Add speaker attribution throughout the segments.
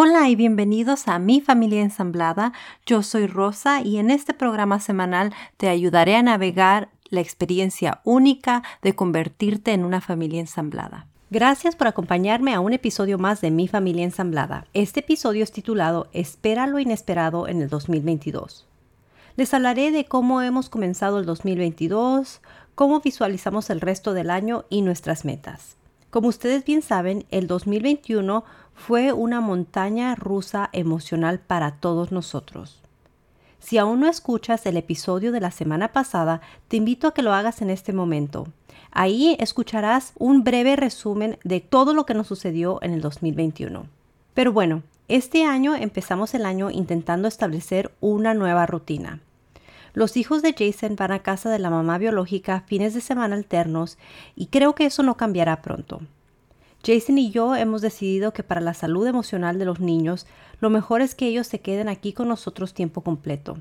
Speaker 1: Hola y bienvenidos a Mi Familia Ensamblada. Yo soy Rosa y en este programa semanal te ayudaré a navegar la experiencia única de convertirte en una familia ensamblada. Gracias por acompañarme a un episodio más de Mi Familia Ensamblada. Este episodio es titulado Espera lo inesperado en el 2022. Les hablaré de cómo hemos comenzado el 2022, cómo visualizamos el resto del año y nuestras metas. Como ustedes bien saben, el 2021 fue una montaña rusa emocional para todos nosotros. Si aún no escuchas el episodio de la semana pasada, te invito a que lo hagas en este momento. Ahí escucharás un breve resumen de todo lo que nos sucedió en el 2021. Pero bueno, este año empezamos el año intentando establecer una nueva rutina. Los hijos de Jason van a casa de la mamá biológica fines de semana alternos y creo que eso no cambiará pronto. Jason y yo hemos decidido que para la salud emocional de los niños, lo mejor es que ellos se queden aquí con nosotros tiempo completo.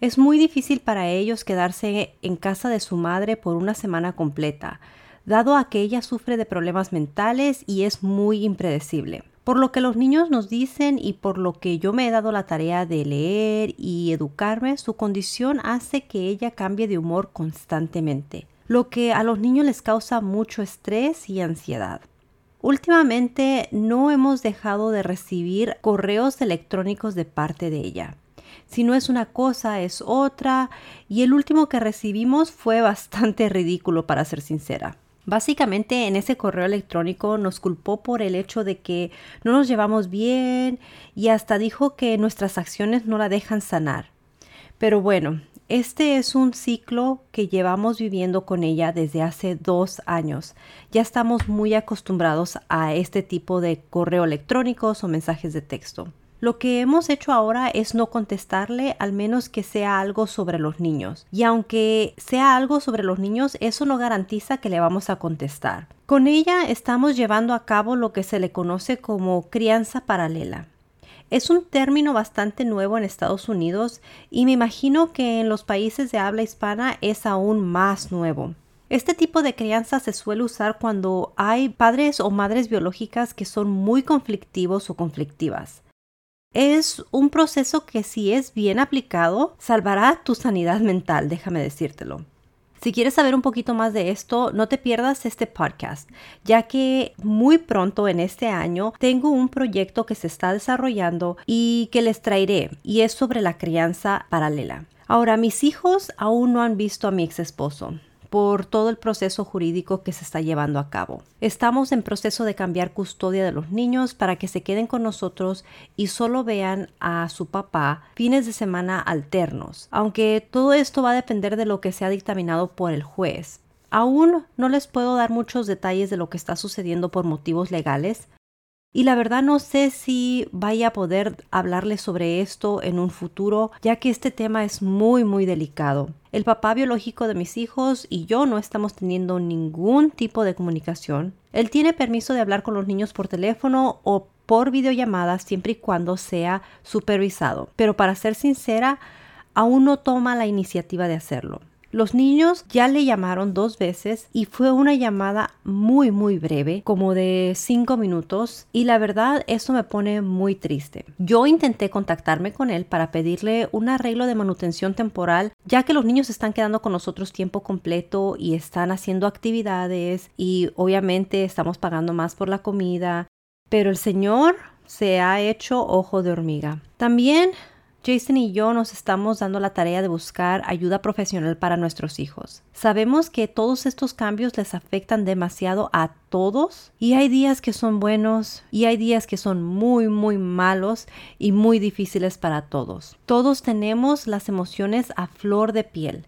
Speaker 1: Es muy difícil para ellos quedarse en casa de su madre por una semana completa, dado que ella sufre de problemas mentales y es muy impredecible. Por lo que los niños nos dicen y por lo que yo me he dado la tarea de leer y educarme, su condición hace que ella cambie de humor constantemente lo que a los niños les causa mucho estrés y ansiedad. Últimamente no hemos dejado de recibir correos electrónicos de parte de ella. Si no es una cosa, es otra, y el último que recibimos fue bastante ridículo, para ser sincera. Básicamente en ese correo electrónico nos culpó por el hecho de que no nos llevamos bien y hasta dijo que nuestras acciones no la dejan sanar. Pero bueno, este es un ciclo que llevamos viviendo con ella desde hace dos años. Ya estamos muy acostumbrados a este tipo de correo electrónicos o mensajes de texto. Lo que hemos hecho ahora es no contestarle al menos que sea algo sobre los niños. Y aunque sea algo sobre los niños, eso no garantiza que le vamos a contestar. Con ella estamos llevando a cabo lo que se le conoce como crianza paralela. Es un término bastante nuevo en Estados Unidos y me imagino que en los países de habla hispana es aún más nuevo. Este tipo de crianza se suele usar cuando hay padres o madres biológicas que son muy conflictivos o conflictivas. Es un proceso que si es bien aplicado salvará tu sanidad mental, déjame decírtelo. Si quieres saber un poquito más de esto, no te pierdas este podcast, ya que muy pronto en este año tengo un proyecto que se está desarrollando y que les traeré, y es sobre la crianza paralela. Ahora, mis hijos aún no han visto a mi ex esposo por todo el proceso jurídico que se está llevando a cabo. Estamos en proceso de cambiar custodia de los niños para que se queden con nosotros y solo vean a su papá fines de semana alternos, aunque todo esto va a depender de lo que sea dictaminado por el juez. Aún no les puedo dar muchos detalles de lo que está sucediendo por motivos legales, y la verdad no sé si vaya a poder hablarles sobre esto en un futuro, ya que este tema es muy muy delicado. El papá biológico de mis hijos y yo no estamos teniendo ningún tipo de comunicación. Él tiene permiso de hablar con los niños por teléfono o por videollamada siempre y cuando sea supervisado. Pero para ser sincera, aún no toma la iniciativa de hacerlo. Los niños ya le llamaron dos veces y fue una llamada muy muy breve, como de cinco minutos, y la verdad eso me pone muy triste. Yo intenté contactarme con él para pedirle un arreglo de manutención temporal, ya que los niños están quedando con nosotros tiempo completo y están haciendo actividades y obviamente estamos pagando más por la comida, pero el señor se ha hecho ojo de hormiga. También Jason y yo nos estamos dando la tarea de buscar ayuda profesional para nuestros hijos. Sabemos que todos estos cambios les afectan demasiado a todos y hay días que son buenos y hay días que son muy muy malos y muy difíciles para todos. Todos tenemos las emociones a flor de piel.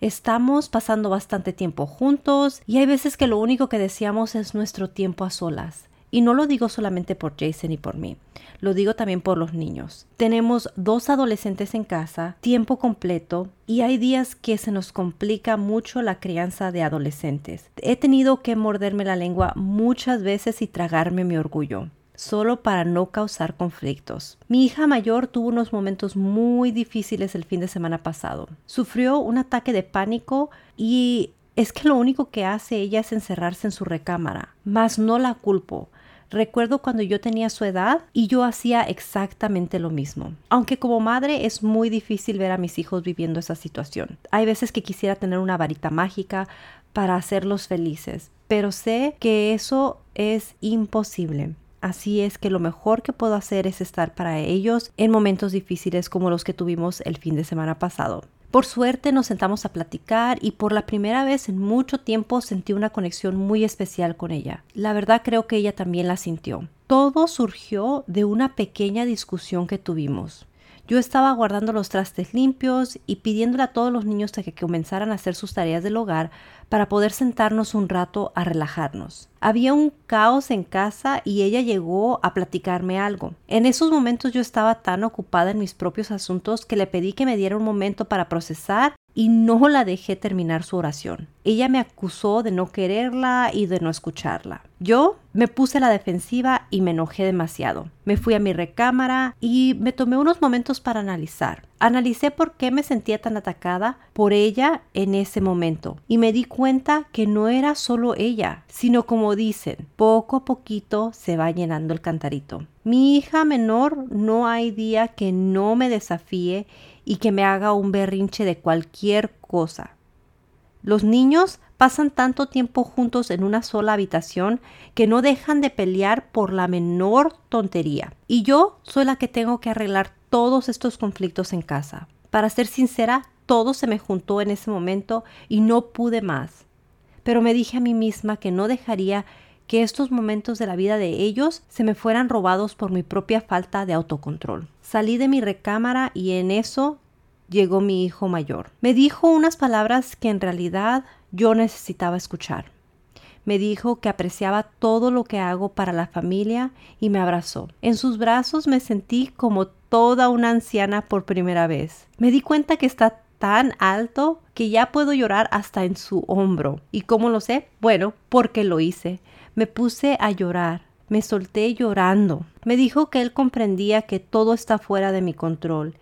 Speaker 1: Estamos pasando bastante tiempo juntos y hay veces que lo único que deseamos es nuestro tiempo a solas. Y no lo digo solamente por Jason y por mí, lo digo también por los niños. Tenemos dos adolescentes en casa, tiempo completo, y hay días que se nos complica mucho la crianza de adolescentes. He tenido que morderme la lengua muchas veces y tragarme mi orgullo solo para no causar conflictos. Mi hija mayor tuvo unos momentos muy difíciles el fin de semana pasado. Sufrió un ataque de pánico y es que lo único que hace ella es encerrarse en su recámara, mas no la culpo. Recuerdo cuando yo tenía su edad y yo hacía exactamente lo mismo. Aunque como madre es muy difícil ver a mis hijos viviendo esa situación. Hay veces que quisiera tener una varita mágica para hacerlos felices, pero sé que eso es imposible. Así es que lo mejor que puedo hacer es estar para ellos en momentos difíciles como los que tuvimos el fin de semana pasado. Por suerte nos sentamos a platicar y por la primera vez en mucho tiempo sentí una conexión muy especial con ella. La verdad creo que ella también la sintió. Todo surgió de una pequeña discusión que tuvimos. Yo estaba guardando los trastes limpios y pidiéndole a todos los niños que comenzaran a hacer sus tareas del hogar para poder sentarnos un rato a relajarnos. Había un caos en casa y ella llegó a platicarme algo. En esos momentos yo estaba tan ocupada en mis propios asuntos que le pedí que me diera un momento para procesar y no la dejé terminar su oración. Ella me acusó de no quererla y de no escucharla. Yo me puse a la defensiva y me enojé demasiado. Me fui a mi recámara y me tomé unos momentos para analizar. Analicé por qué me sentía tan atacada por ella en ese momento y me di cuenta que no era solo ella, sino como dicen, poco a poquito se va llenando el cantarito. Mi hija menor no hay día que no me desafíe y que me haga un berrinche de cualquier cosa. Los niños pasan tanto tiempo juntos en una sola habitación que no dejan de pelear por la menor tontería. Y yo soy la que tengo que arreglar todos estos conflictos en casa. Para ser sincera, todo se me juntó en ese momento y no pude más. Pero me dije a mí misma que no dejaría que estos momentos de la vida de ellos se me fueran robados por mi propia falta de autocontrol. Salí de mi recámara y en eso llegó mi hijo mayor. Me dijo unas palabras que en realidad yo necesitaba escuchar. Me dijo que apreciaba todo lo que hago para la familia y me abrazó. En sus brazos me sentí como toda una anciana por primera vez. Me di cuenta que está tan alto que ya puedo llorar hasta en su hombro. ¿Y cómo lo sé? Bueno, porque lo hice. Me puse a llorar. Me solté llorando. Me dijo que él comprendía que todo está fuera de mi control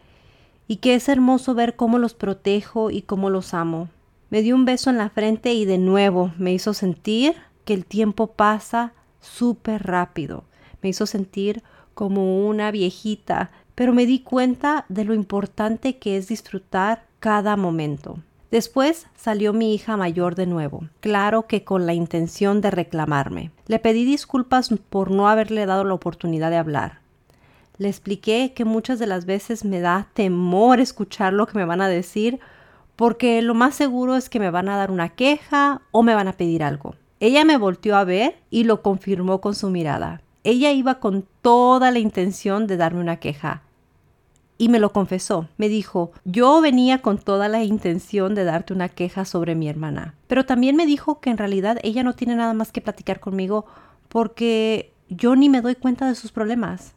Speaker 1: y que es hermoso ver cómo los protejo y cómo los amo. Me dio un beso en la frente y de nuevo me hizo sentir que el tiempo pasa súper rápido. Me hizo sentir como una viejita, pero me di cuenta de lo importante que es disfrutar cada momento. Después salió mi hija mayor de nuevo, claro que con la intención de reclamarme. Le pedí disculpas por no haberle dado la oportunidad de hablar. Le expliqué que muchas de las veces me da temor escuchar lo que me van a decir porque lo más seguro es que me van a dar una queja o me van a pedir algo. Ella me volteó a ver y lo confirmó con su mirada. Ella iba con toda la intención de darme una queja, y me lo confesó. Me dijo, yo venía con toda la intención de darte una queja sobre mi hermana. Pero también me dijo que en realidad ella no tiene nada más que platicar conmigo porque yo ni me doy cuenta de sus problemas.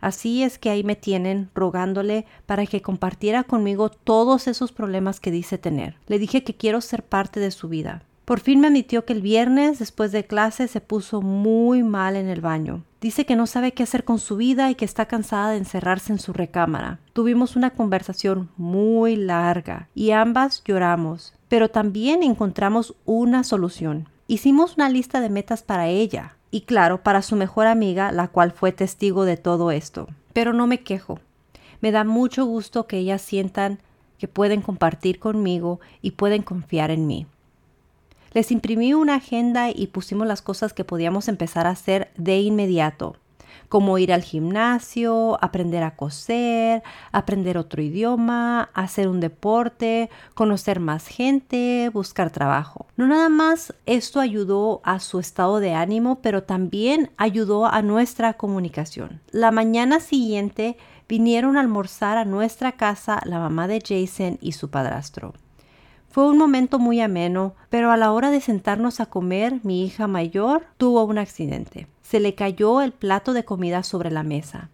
Speaker 1: Así es que ahí me tienen rogándole para que compartiera conmigo todos esos problemas que dice tener. Le dije que quiero ser parte de su vida. Por fin me admitió que el viernes, después de clase, se puso muy mal en el baño. Dice que no sabe qué hacer con su vida y que está cansada de encerrarse en su recámara. Tuvimos una conversación muy larga y ambas lloramos, pero también encontramos una solución. Hicimos una lista de metas para ella y claro, para su mejor amiga, la cual fue testigo de todo esto. Pero no me quejo. Me da mucho gusto que ellas sientan que pueden compartir conmigo y pueden confiar en mí. Les imprimí una agenda y pusimos las cosas que podíamos empezar a hacer de inmediato, como ir al gimnasio, aprender a coser, aprender otro idioma, hacer un deporte, conocer más gente, buscar trabajo. No nada más esto ayudó a su estado de ánimo, pero también ayudó a nuestra comunicación. La mañana siguiente vinieron a almorzar a nuestra casa la mamá de Jason y su padrastro. Fue un momento muy ameno, pero a la hora de sentarnos a comer, mi hija mayor tuvo un accidente. Se le cayó el plato de comida sobre la mesa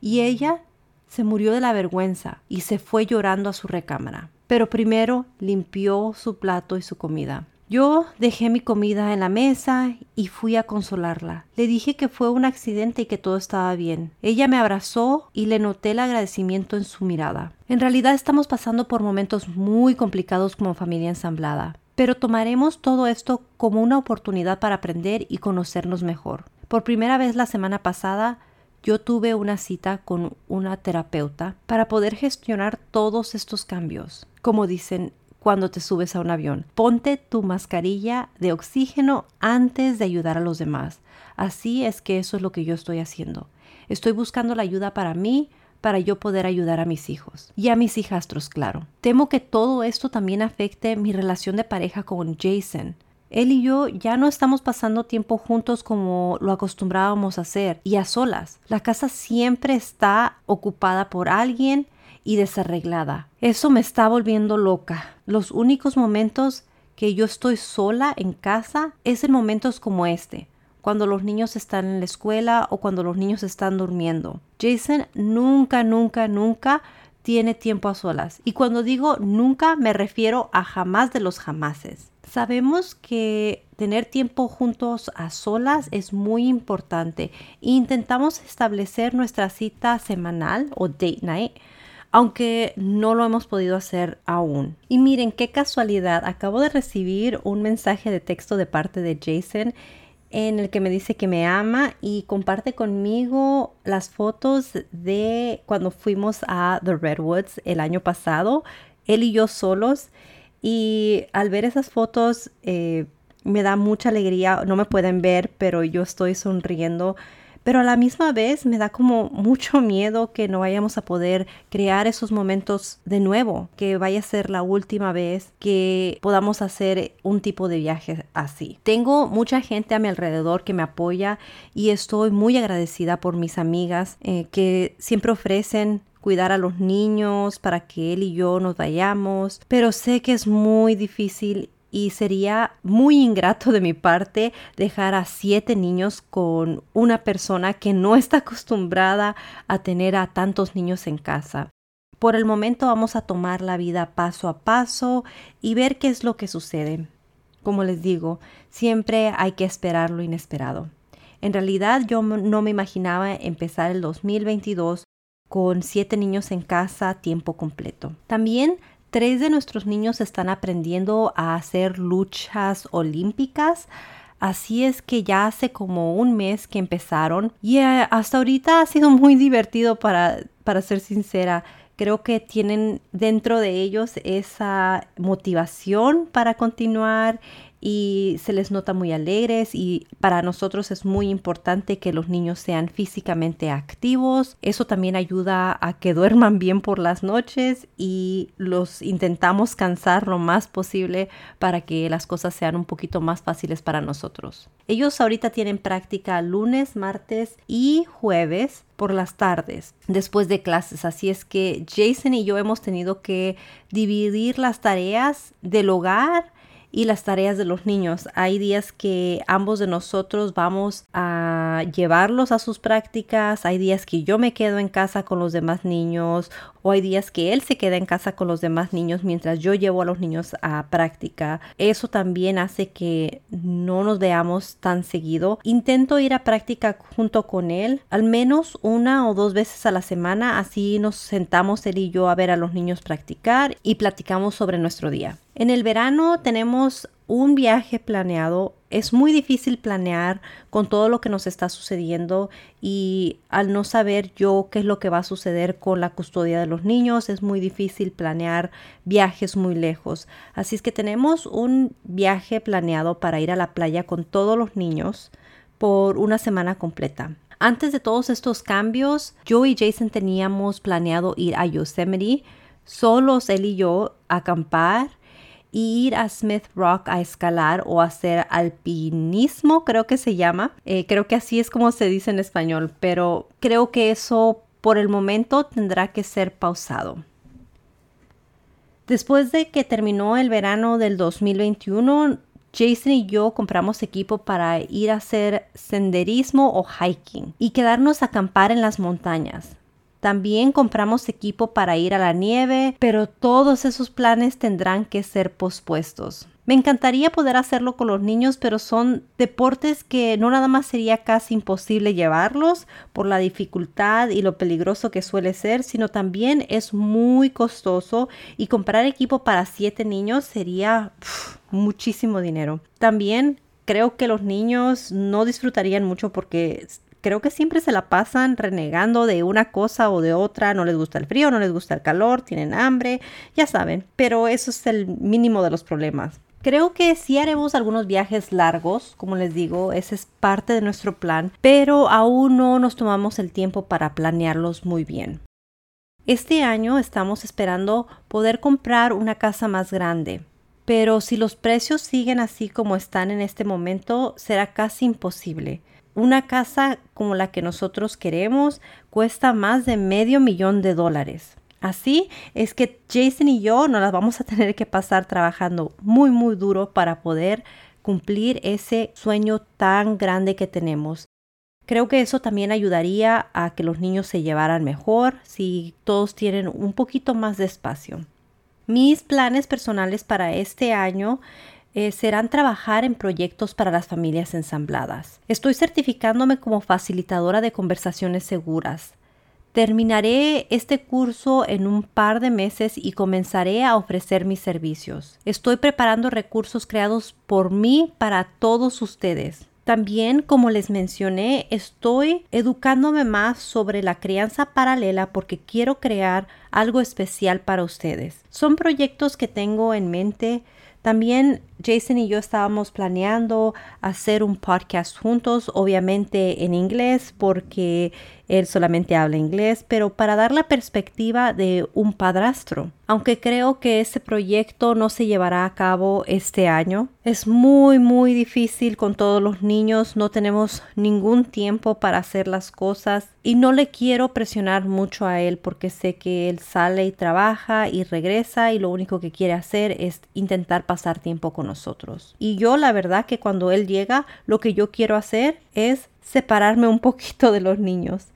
Speaker 1: y ella se murió de la vergüenza y se fue llorando a su recámara. Pero primero limpió su plato y su comida. Yo dejé mi comida en la mesa y fui a consolarla. Le dije que fue un accidente y que todo estaba bien. Ella me abrazó y le noté el agradecimiento en su mirada. En realidad estamos pasando por momentos muy complicados como familia ensamblada, pero tomaremos todo esto como una oportunidad para aprender y conocernos mejor. Por primera vez la semana pasada yo tuve una cita con una terapeuta para poder gestionar todos estos cambios. Como dicen cuando te subes a un avión, ponte tu mascarilla de oxígeno antes de ayudar a los demás. Así es que eso es lo que yo estoy haciendo. Estoy buscando la ayuda para mí, para yo poder ayudar a mis hijos y a mis hijastros, claro. Temo que todo esto también afecte mi relación de pareja con Jason. Él y yo ya no estamos pasando tiempo juntos como lo acostumbrábamos a hacer y a solas. La casa siempre está ocupada por alguien y desarreglada. Eso me está volviendo loca. Los únicos momentos que yo estoy sola en casa es en momentos como este, cuando los niños están en la escuela o cuando los niños están durmiendo. Jason nunca, nunca, nunca tiene tiempo a solas. Y cuando digo nunca me refiero a jamás de los jamases. Sabemos que tener tiempo juntos a solas es muy importante. Intentamos establecer nuestra cita semanal o date night aunque no lo hemos podido hacer aún. Y miren qué casualidad, acabo de recibir un mensaje de texto de parte de Jason en el que me dice que me ama y comparte conmigo las fotos de cuando fuimos a The Redwoods el año pasado, él y yo solos. Y al ver esas fotos eh, me da mucha alegría, no me pueden ver, pero yo estoy sonriendo pero a la misma vez me da como mucho miedo que no vayamos a poder crear esos momentos de nuevo, que vaya a ser la última vez que podamos hacer un tipo de viaje así. Tengo mucha gente a mi alrededor que me apoya y estoy muy agradecida por mis amigas eh, que siempre ofrecen cuidar a los niños para que él y yo nos vayamos, pero sé que es muy difícil y sería muy ingrato de mi parte dejar a siete niños con una persona que no está acostumbrada a tener a tantos niños en casa. Por el momento vamos a tomar la vida paso a paso y ver qué es lo que sucede. Como les digo, siempre hay que esperar lo inesperado. En realidad yo no me imaginaba empezar el 2022 con siete niños en casa a tiempo completo. También Tres de nuestros niños están aprendiendo a hacer luchas olímpicas. Así es que ya hace como un mes que empezaron y eh, hasta ahorita ha sido muy divertido para, para ser sincera. Creo que tienen dentro de ellos esa motivación para continuar y se les nota muy alegres y para nosotros es muy importante que los niños sean físicamente activos. Eso también ayuda a que duerman bien por las noches y los intentamos cansar lo más posible para que las cosas sean un poquito más fáciles para nosotros. Ellos ahorita tienen práctica lunes, martes y jueves por las tardes después de clases. Así es que Jason y yo hemos tenido que dividir las tareas del hogar y las tareas de los niños. Hay días que ambos de nosotros vamos a llevarlos a sus prácticas, hay días que yo me quedo en casa con los demás niños o hay días que él se queda en casa con los demás niños mientras yo llevo a los niños a práctica. Eso también hace que no nos veamos tan seguido. Intento ir a práctica junto con él al menos una o dos veces a la semana, así nos sentamos él y yo a ver a los niños practicar y platicamos sobre nuestro día. En el verano tenemos un viaje planeado. Es muy difícil planear con todo lo que nos está sucediendo y al no saber yo qué es lo que va a suceder con la custodia de los niños, es muy difícil planear viajes muy lejos. Así es que tenemos un viaje planeado para ir a la playa con todos los niños por una semana completa. Antes de todos estos cambios, yo y Jason teníamos planeado ir a Yosemite, solos él y yo, acampar ir a Smith Rock a escalar o hacer alpinismo, creo que se llama. Eh, creo que así es como se dice en español, pero creo que eso por el momento tendrá que ser pausado. Después de que terminó el verano del 2021, Jason y yo compramos equipo para ir a hacer senderismo o hiking y quedarnos a acampar en las montañas. También compramos equipo para ir a la nieve, pero todos esos planes tendrán que ser pospuestos. Me encantaría poder hacerlo con los niños, pero son deportes que no nada más sería casi imposible llevarlos por la dificultad y lo peligroso que suele ser, sino también es muy costoso y comprar equipo para siete niños sería muchísimo dinero. También creo que los niños no disfrutarían mucho porque creo que siempre se la pasan renegando de una cosa o de otra, no les gusta el frío, no les gusta el calor, tienen hambre, ya saben, pero eso es el mínimo de los problemas. Creo que sí haremos algunos viajes largos, como les digo, ese es parte de nuestro plan, pero aún no nos tomamos el tiempo para planearlos muy bien. Este año estamos esperando poder comprar una casa más grande, pero si los precios siguen así como están en este momento, será casi imposible. Una casa como la que nosotros queremos cuesta más de medio millón de dólares. Así es que Jason y yo nos las vamos a tener que pasar trabajando muy muy duro para poder cumplir ese sueño tan grande que tenemos. Creo que eso también ayudaría a que los niños se llevaran mejor si todos tienen un poquito más de espacio. Mis planes personales para este año eh, serán trabajar en proyectos para las familias ensambladas. Estoy certificándome como facilitadora de conversaciones seguras. Terminaré este curso en un par de meses y comenzaré a ofrecer mis servicios. Estoy preparando recursos creados por mí para todos ustedes. También, como les mencioné, estoy educándome más sobre la crianza paralela porque quiero crear algo especial para ustedes. Son proyectos que tengo en mente también Jason y yo estábamos planeando hacer un podcast juntos, obviamente en inglés, porque él solamente habla inglés, pero para dar la perspectiva de un padrastro. Aunque creo que ese proyecto no se llevará a cabo este año, es muy muy difícil con todos los niños, no tenemos ningún tiempo para hacer las cosas y no le quiero presionar mucho a él porque sé que él sale y trabaja y regresa y lo único que quiere hacer es intentar pasar tiempo con Y yo la verdad que cuando él llega, lo que yo quiero hacer es separarme un poquito de los niños.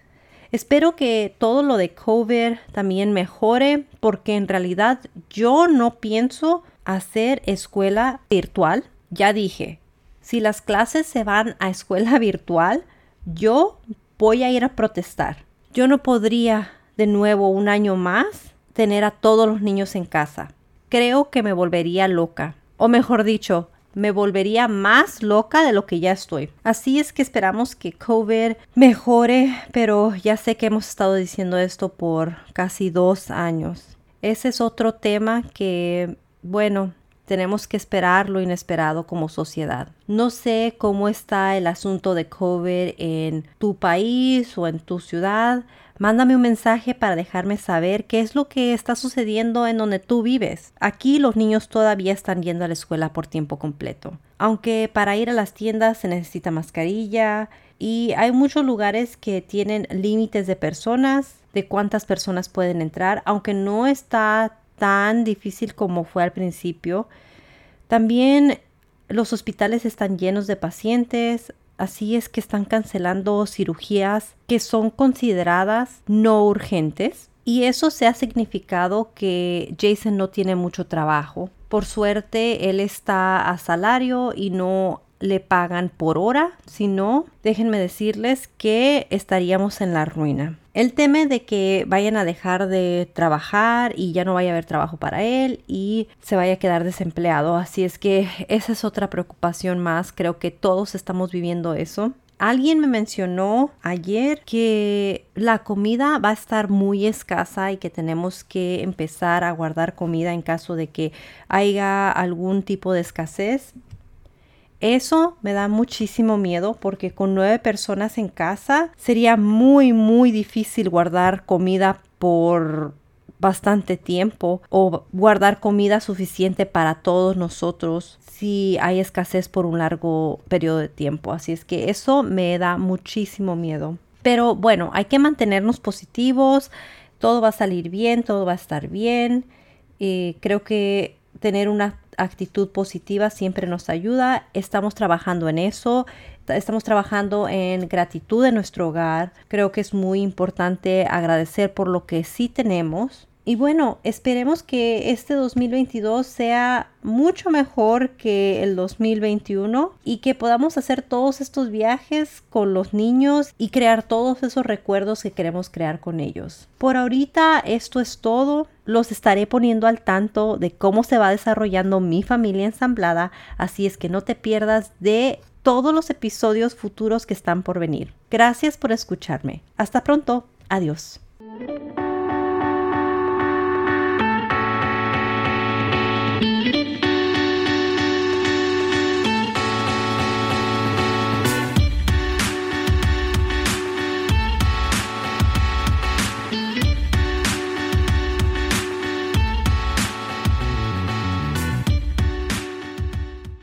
Speaker 1: Espero que todo lo de COVID también mejore porque en realidad yo no pienso hacer escuela virtual. Ya dije, si las clases se van a escuela virtual, yo voy a ir a protestar. Yo no podría de nuevo un año más tener a todos los niños en casa. Creo que me volvería loca. O mejor dicho, me volvería más loca de lo que ya estoy. Así es que esperamos que COVID mejore, pero ya sé que hemos estado diciendo esto por casi dos años. Ese es otro tema que, bueno, tenemos que esperar lo inesperado como sociedad. No sé cómo está el asunto de COVID en tu país o en tu ciudad, Mándame un mensaje para dejarme saber qué es lo que está sucediendo en donde tú vives. Aquí los niños todavía están yendo a la escuela por tiempo completo. Aunque para ir a las tiendas se necesita mascarilla y hay muchos lugares que tienen límites de personas, de cuántas personas pueden entrar, aunque no está tan difícil como fue al principio. También los hospitales están llenos de pacientes, Así es que están cancelando cirugías que son consideradas no urgentes. Y eso se ha significado que Jason no tiene mucho trabajo. Por suerte, él está a salario y no le pagan por hora, si no, déjenme decirles que estaríamos en la ruina. Él teme de que vayan a dejar de trabajar y ya no vaya a haber trabajo para él y se vaya a quedar desempleado. Así es que esa es otra preocupación más. Creo que todos estamos viviendo eso. Alguien me mencionó ayer que la comida va a estar muy escasa y que tenemos que empezar a guardar comida en caso de que haya algún tipo de escasez. Eso me da muchísimo miedo porque con nueve personas en casa sería muy, muy difícil guardar comida por bastante tiempo o guardar comida suficiente para todos nosotros si hay escasez por un largo periodo de tiempo. Así es que eso me da muchísimo miedo. Pero bueno, hay que mantenernos positivos, todo va a salir bien, todo va a estar bien. Eh, creo que tener una actitud positiva siempre nos ayuda. Estamos trabajando en eso. Estamos trabajando en gratitud en nuestro hogar. Creo que es muy importante agradecer por lo que sí tenemos. Y bueno, esperemos que este 2022 sea mucho mejor que el 2021 y que podamos hacer todos estos viajes con los niños y crear todos esos recuerdos que queremos crear con ellos. Por ahorita esto es todo. Los estaré poniendo al tanto de cómo se va desarrollando mi familia ensamblada, así es que no te pierdas de todos los episodios futuros que están por venir. Gracias por escucharme. Hasta pronto. Adiós.